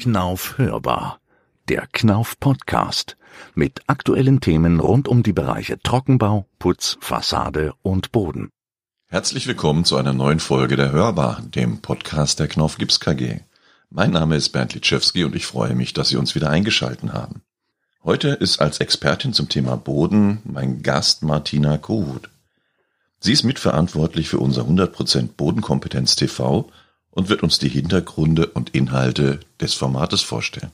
Knauf hörbar. Der Knauf Podcast mit aktuellen Themen rund um die Bereiche Trockenbau, Putz, Fassade und Boden. Herzlich willkommen zu einer neuen Folge der Hörbar, dem Podcast der Knauf Gips KG. Mein Name ist Bernd Litschewski und ich freue mich, dass Sie uns wieder eingeschalten haben. Heute ist als Expertin zum Thema Boden mein Gast Martina Kohut. Sie ist mitverantwortlich für unser 100% Bodenkompetenz TV und wird uns die Hintergründe und Inhalte des Formates vorstellen.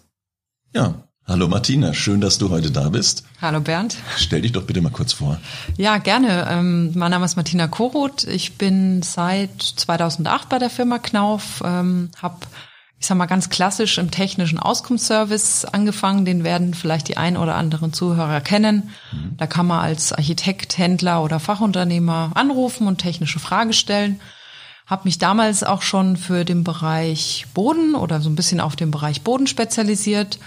Ja, hallo Martina, schön, dass du heute da bist. Hallo Bernd. Stell dich doch bitte mal kurz vor. Ja, gerne. Ähm, mein Name ist Martina Koroth. Ich bin seit 2008 bei der Firma Knauf, ähm, habe ich sag mal ganz klassisch im technischen Auskunftsservice angefangen. Den werden vielleicht die ein oder anderen Zuhörer kennen. Mhm. Da kann man als Architekt, Händler oder Fachunternehmer anrufen und technische Frage stellen habe mich damals auch schon für den Bereich Boden oder so ein bisschen auf den Bereich Boden spezialisiert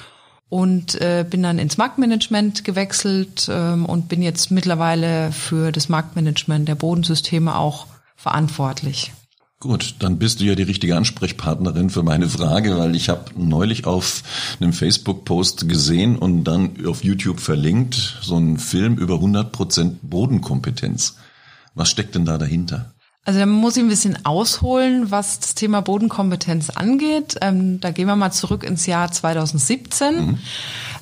und äh, bin dann ins Marktmanagement gewechselt ähm, und bin jetzt mittlerweile für das Marktmanagement der Bodensysteme auch verantwortlich. Gut, dann bist du ja die richtige Ansprechpartnerin für meine Frage, weil ich habe neulich auf einem Facebook-Post gesehen und dann auf YouTube verlinkt so einen Film über 100% Bodenkompetenz. Was steckt denn da dahinter? Also da muss ich ein bisschen ausholen, was das Thema Bodenkompetenz angeht. Ähm, da gehen wir mal zurück ins Jahr 2017. Mhm.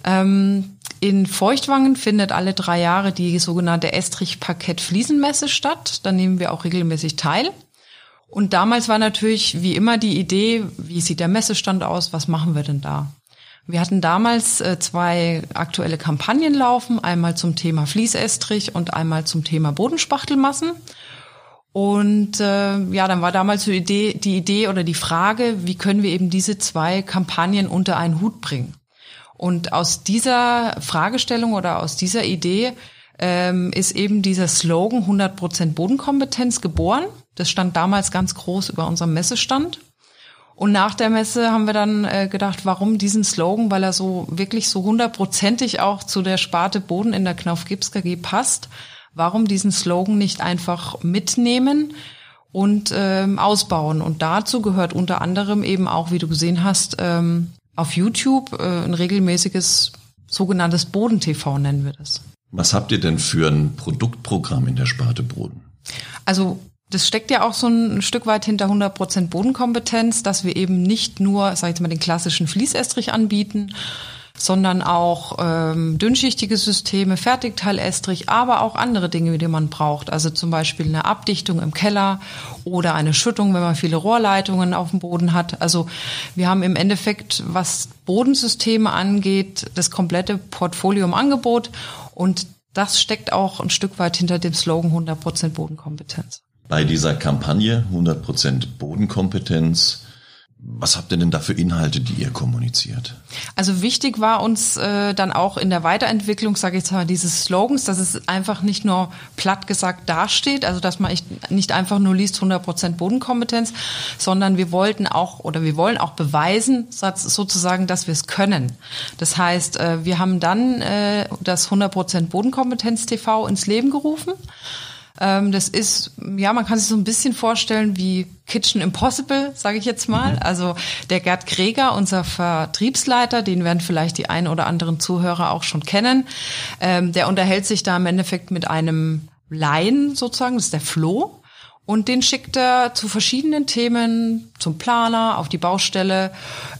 Ähm, in Feuchtwangen findet alle drei Jahre die sogenannte Estrich-Parkett-Fliesenmesse statt. Da nehmen wir auch regelmäßig teil. Und damals war natürlich wie immer die Idee, wie sieht der Messestand aus, was machen wir denn da? Wir hatten damals äh, zwei aktuelle Kampagnen laufen, einmal zum Thema Fließestrich und einmal zum Thema Bodenspachtelmassen. Und äh, ja, dann war damals die Idee, die Idee oder die Frage, wie können wir eben diese zwei Kampagnen unter einen Hut bringen? Und aus dieser Fragestellung oder aus dieser Idee ähm, ist eben dieser Slogan 100% Bodenkompetenz geboren. Das stand damals ganz groß über unserem Messestand. Und nach der Messe haben wir dann äh, gedacht, warum diesen Slogan, weil er so wirklich so hundertprozentig auch zu der Sparte Boden in der Knauf Gips KG passt warum diesen Slogan nicht einfach mitnehmen und ähm, ausbauen? Und dazu gehört unter anderem eben auch, wie du gesehen hast, ähm, auf YouTube äh, ein regelmäßiges sogenanntes Boden-TV nennen wir das. Was habt ihr denn für ein Produktprogramm in der Sparte Boden? Also das steckt ja auch so ein Stück weit hinter 100% Bodenkompetenz, dass wir eben nicht nur, sag ich jetzt mal, den klassischen Fließestrich anbieten, sondern auch ähm, dünnschichtige Systeme, Fertigteilestrich, aber auch andere Dinge, die man braucht. Also zum Beispiel eine Abdichtung im Keller oder eine Schüttung, wenn man viele Rohrleitungen auf dem Boden hat. Also wir haben im Endeffekt, was Bodensysteme angeht, das komplette Portfolio im Angebot und das steckt auch ein Stück weit hinter dem Slogan 100% Bodenkompetenz. Bei dieser Kampagne 100% Bodenkompetenz was habt ihr denn da für Inhalte, die ihr kommuniziert? Also wichtig war uns äh, dann auch in der Weiterentwicklung, sage ich jetzt mal, dieses Slogans, dass es einfach nicht nur platt gesagt dasteht, also dass man nicht einfach nur liest 100% Bodenkompetenz, sondern wir wollten auch oder wir wollen auch beweisen, sozusagen, dass wir es können. Das heißt, äh, wir haben dann äh, das 100% Bodenkompetenz TV ins Leben gerufen. Ähm, das ist, ja, man kann sich so ein bisschen vorstellen wie Kitchen Impossible, sage ich jetzt mal. Mhm. Also der Gerd Kreger, unser Vertriebsleiter, den werden vielleicht die ein oder anderen Zuhörer auch schon kennen. Ähm, der unterhält sich da im Endeffekt mit einem Laien sozusagen, das ist der Flo. Und den schickt er zu verschiedenen Themen, zum Planer, auf die Baustelle.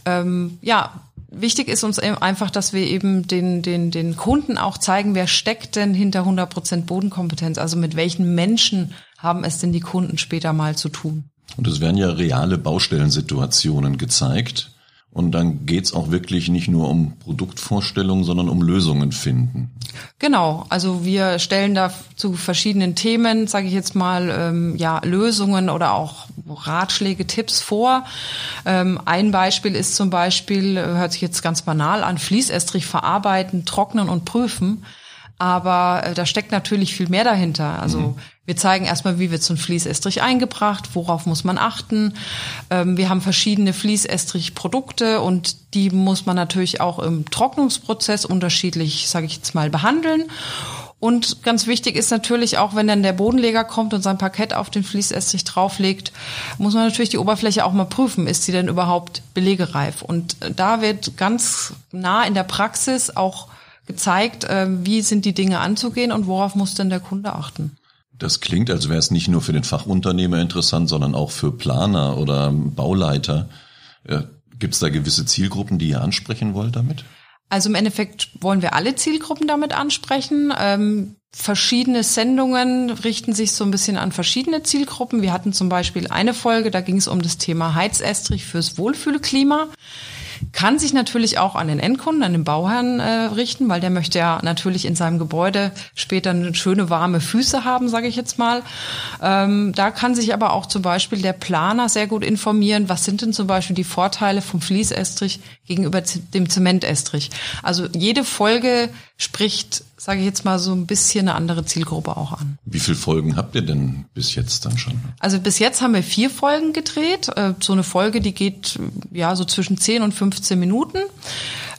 Ähm, ja, wichtig ist uns einfach, dass wir eben den, den, den Kunden auch zeigen, wer steckt denn hinter 100 Prozent Bodenkompetenz? Also mit welchen Menschen haben es denn die Kunden später mal zu tun? Und es werden ja reale Baustellensituationen gezeigt. Und dann geht's auch wirklich nicht nur um Produktvorstellungen, sondern um Lösungen finden. Genau, also wir stellen da zu verschiedenen Themen, sage ich jetzt mal, ähm, ja Lösungen oder auch Ratschläge, Tipps vor. Ähm, ein Beispiel ist zum Beispiel, hört sich jetzt ganz banal an, Fließestrich verarbeiten, trocknen und prüfen. Aber äh, da steckt natürlich viel mehr dahinter. Also mhm. wir zeigen erstmal, wie wird so ein Fließestrich eingebracht, worauf muss man achten. Ähm, wir haben verschiedene Fließestrich-Produkte und die muss man natürlich auch im Trocknungsprozess unterschiedlich, sage ich jetzt mal, behandeln. Und ganz wichtig ist natürlich auch, wenn dann der Bodenleger kommt und sein Parkett auf den Fließestrich drauflegt, muss man natürlich die Oberfläche auch mal prüfen, ist sie denn überhaupt belegereif? Und da wird ganz nah in der Praxis auch gezeigt, äh, wie sind die Dinge anzugehen und worauf muss denn der Kunde achten. Das klingt, als wäre es nicht nur für den Fachunternehmer interessant, sondern auch für Planer oder Bauleiter. Gibt es da gewisse Zielgruppen, die ihr ansprechen wollt damit? Also im Endeffekt wollen wir alle Zielgruppen damit ansprechen. Ähm, verschiedene Sendungen richten sich so ein bisschen an verschiedene Zielgruppen. Wir hatten zum Beispiel eine Folge, da ging es um das Thema Heizestrich fürs Wohlfühlklima. Kann sich natürlich auch an den Endkunden, an den Bauherrn äh, richten, weil der möchte ja natürlich in seinem Gebäude später eine schöne warme Füße haben, sage ich jetzt mal. Ähm, da kann sich aber auch zum Beispiel der Planer sehr gut informieren, was sind denn zum Beispiel die Vorteile vom Fließestrich gegenüber dem Zementestrich. Also jede Folge spricht, sage ich jetzt mal, so ein bisschen eine andere Zielgruppe auch an. Wie viele Folgen habt ihr denn bis jetzt dann schon? Also bis jetzt haben wir vier Folgen gedreht. Äh, so eine Folge, die geht ja so zwischen 10 und 15 Minuten.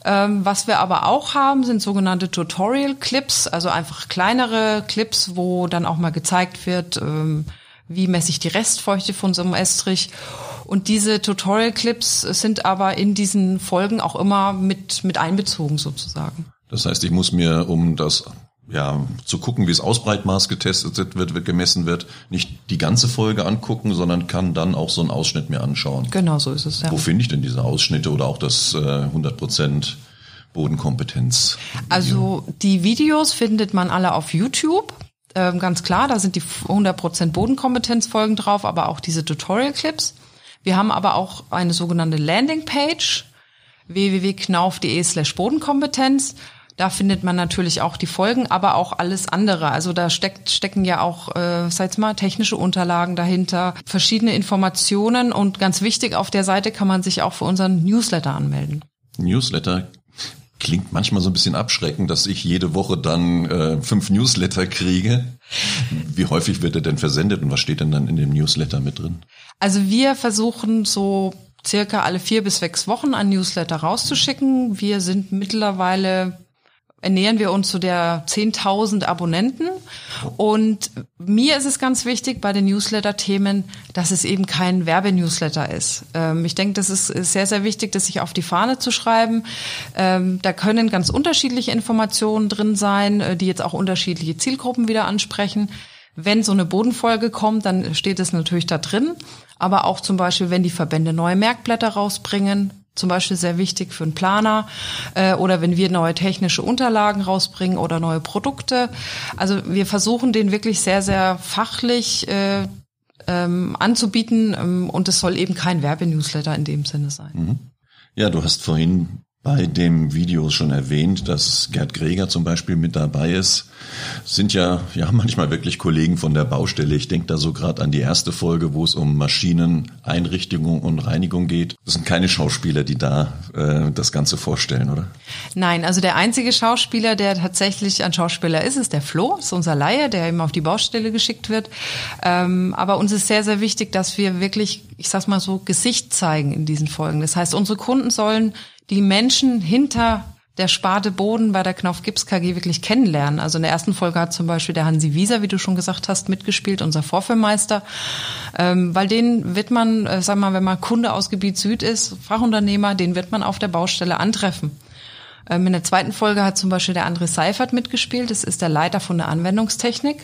Ähm, was wir aber auch haben, sind sogenannte Tutorial-Clips, also einfach kleinere Clips, wo dann auch mal gezeigt wird, ähm, wie messe ich die Restfeuchte von so einem Estrich. Und diese Tutorial-Clips sind aber in diesen Folgen auch immer mit, mit einbezogen sozusagen. Das heißt, ich muss mir, um das ja, zu gucken, wie es Ausbreitmaß getestet wird, wird, gemessen wird, nicht die ganze Folge angucken, sondern kann dann auch so einen Ausschnitt mir anschauen. Genau, so ist es, ja. Wo finde ich denn diese Ausschnitte oder auch das äh, 100 Prozent Bodenkompetenz? -Video? Also die Videos findet man alle auf YouTube. Ähm, ganz klar, da sind die 100 Prozent Bodenkompetenzfolgen drauf, aber auch diese Tutorial-Clips. Wir haben aber auch eine sogenannte Landingpage www.knauf.de slash Bodenkompetenz. Da findet man natürlich auch die Folgen, aber auch alles andere. Also da steckt, stecken ja auch, äh, sag mal, technische Unterlagen dahinter, verschiedene Informationen und ganz wichtig, auf der Seite kann man sich auch für unseren Newsletter anmelden. Newsletter klingt manchmal so ein bisschen abschreckend, dass ich jede Woche dann äh, fünf Newsletter kriege. Wie häufig wird er denn versendet und was steht denn dann in dem Newsletter mit drin? Also wir versuchen so circa alle vier bis sechs Wochen ein Newsletter rauszuschicken. Wir sind mittlerweile ernähren wir uns zu der 10.000 Abonnenten. Und mir ist es ganz wichtig bei den Newsletter-Themen, dass es eben kein Werbenewsletter ist. Ähm, ich denke, das ist sehr, sehr wichtig, das sich auf die Fahne zu schreiben. Ähm, da können ganz unterschiedliche Informationen drin sein, äh, die jetzt auch unterschiedliche Zielgruppen wieder ansprechen. Wenn so eine Bodenfolge kommt, dann steht es natürlich da drin. Aber auch zum Beispiel, wenn die Verbände neue Merkblätter rausbringen, zum Beispiel sehr wichtig für einen Planer äh, oder wenn wir neue technische Unterlagen rausbringen oder neue Produkte. Also wir versuchen den wirklich sehr, sehr fachlich äh, ähm, anzubieten ähm, und es soll eben kein Werbenewsletter in dem Sinne sein. Mhm. Ja, du hast vorhin bei dem Video schon erwähnt, dass Gerd Greger zum Beispiel mit dabei ist. Sind ja, ja manchmal wirklich Kollegen von der Baustelle. Ich denke da so gerade an die erste Folge, wo es um Maschinen, Einrichtungen und Reinigung geht. Das sind keine Schauspieler, die da äh, das Ganze vorstellen, oder? Nein, also der einzige Schauspieler, der tatsächlich ein Schauspieler ist, ist der Flo, ist unser Laie, der eben auf die Baustelle geschickt wird. Ähm, aber uns ist sehr, sehr wichtig, dass wir wirklich, ich sag's mal so, Gesicht zeigen in diesen Folgen. Das heißt, unsere Kunden sollen die Menschen hinter der Sparte Boden bei der Knauf Gips KG wirklich kennenlernen. Also in der ersten Folge hat zum Beispiel der Hansi Wieser, wie du schon gesagt hast, mitgespielt, unser Vorführmeister. Ähm, weil den wird man, äh, sag mal, wenn man Kunde aus Gebiet Süd ist, Fachunternehmer, den wird man auf der Baustelle antreffen. Ähm, in der zweiten Folge hat zum Beispiel der André Seifert mitgespielt. Das ist der Leiter von der Anwendungstechnik.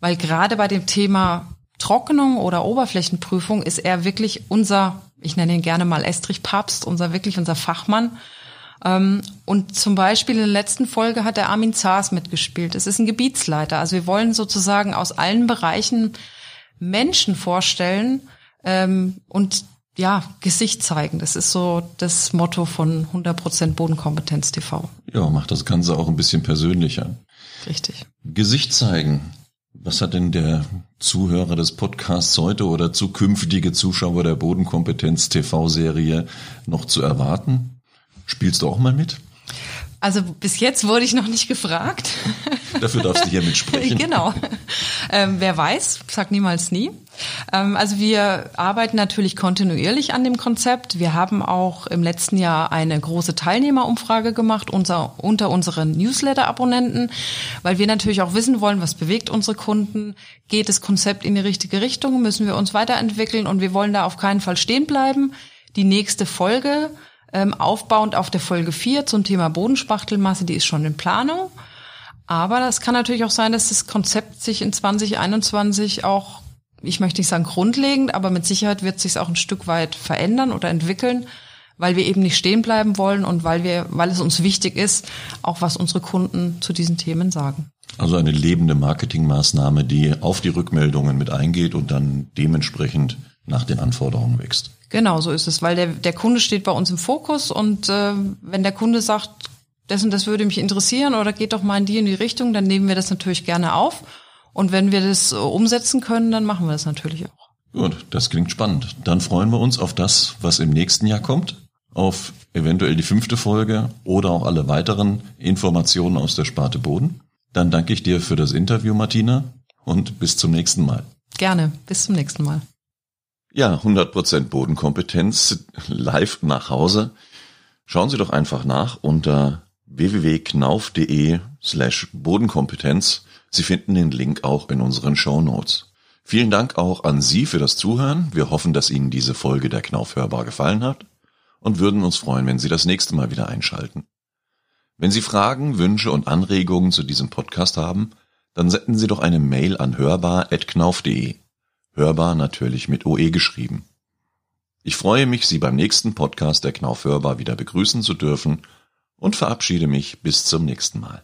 Weil gerade bei dem Thema Trocknung oder Oberflächenprüfung ist er wirklich unser ich nenne ihn gerne mal Estrich Papst, unser wirklich unser Fachmann. Ähm, und zum Beispiel in der letzten Folge hat der Armin Zars mitgespielt. Es ist ein Gebietsleiter. Also wir wollen sozusagen aus allen Bereichen Menschen vorstellen ähm, und ja, Gesicht zeigen. Das ist so das Motto von 100% Bodenkompetenz TV. Ja, macht das Ganze auch ein bisschen persönlicher. Richtig. Gesicht zeigen. Was hat denn der Zuhörer des Podcasts heute oder zukünftige Zuschauer der Bodenkompetenz TV-Serie noch zu erwarten? Spielst du auch mal mit? Also bis jetzt wurde ich noch nicht gefragt. Dafür darfst du hier mitsprechen. genau. Ähm, wer weiß, sag niemals nie. Ähm, also wir arbeiten natürlich kontinuierlich an dem Konzept. Wir haben auch im letzten Jahr eine große Teilnehmerumfrage gemacht unser, unter unseren Newsletter-Abonnenten, weil wir natürlich auch wissen wollen, was bewegt unsere Kunden. Geht das Konzept in die richtige Richtung? Müssen wir uns weiterentwickeln? Und wir wollen da auf keinen Fall stehen bleiben. Die nächste Folge, ähm, aufbauend auf der Folge 4 zum Thema Bodenspachtelmasse, die ist schon in Planung. Aber das kann natürlich auch sein, dass das Konzept sich in 2021 auch ich möchte nicht sagen grundlegend, aber mit Sicherheit wird sich auch ein Stück weit verändern oder entwickeln, weil wir eben nicht stehen bleiben wollen und weil wir, weil es uns wichtig ist, auch was unsere Kunden zu diesen Themen sagen. Also eine lebende Marketingmaßnahme, die auf die Rückmeldungen mit eingeht und dann dementsprechend nach den Anforderungen wächst. Genau, so ist es, weil der, der Kunde steht bei uns im Fokus und äh, wenn der Kunde sagt, das und das würde mich interessieren oder geht doch mal in die in die Richtung, dann nehmen wir das natürlich gerne auf und wenn wir das umsetzen können, dann machen wir das natürlich auch. Gut, das klingt spannend. Dann freuen wir uns auf das, was im nächsten Jahr kommt, auf eventuell die fünfte Folge oder auch alle weiteren Informationen aus der Sparte Boden. Dann danke ich dir für das Interview, Martina, und bis zum nächsten Mal. Gerne, bis zum nächsten Mal. Ja, 100% Bodenkompetenz live nach Hause. Schauen Sie doch einfach nach unter www.knauf.de slash Bodenkompetenz Sie finden den Link auch in unseren Show Notes. Vielen Dank auch an Sie für das Zuhören. Wir hoffen, dass Ihnen diese Folge der Knauf hörbar gefallen hat und würden uns freuen, wenn Sie das nächste Mal wieder einschalten. Wenn Sie Fragen, Wünsche und Anregungen zu diesem Podcast haben, dann senden Sie doch eine Mail an hörbar.knauf.de. Hörbar natürlich mit OE geschrieben. Ich freue mich, Sie beim nächsten Podcast der Knauf Hörbar wieder begrüßen zu dürfen und verabschiede mich bis zum nächsten Mal.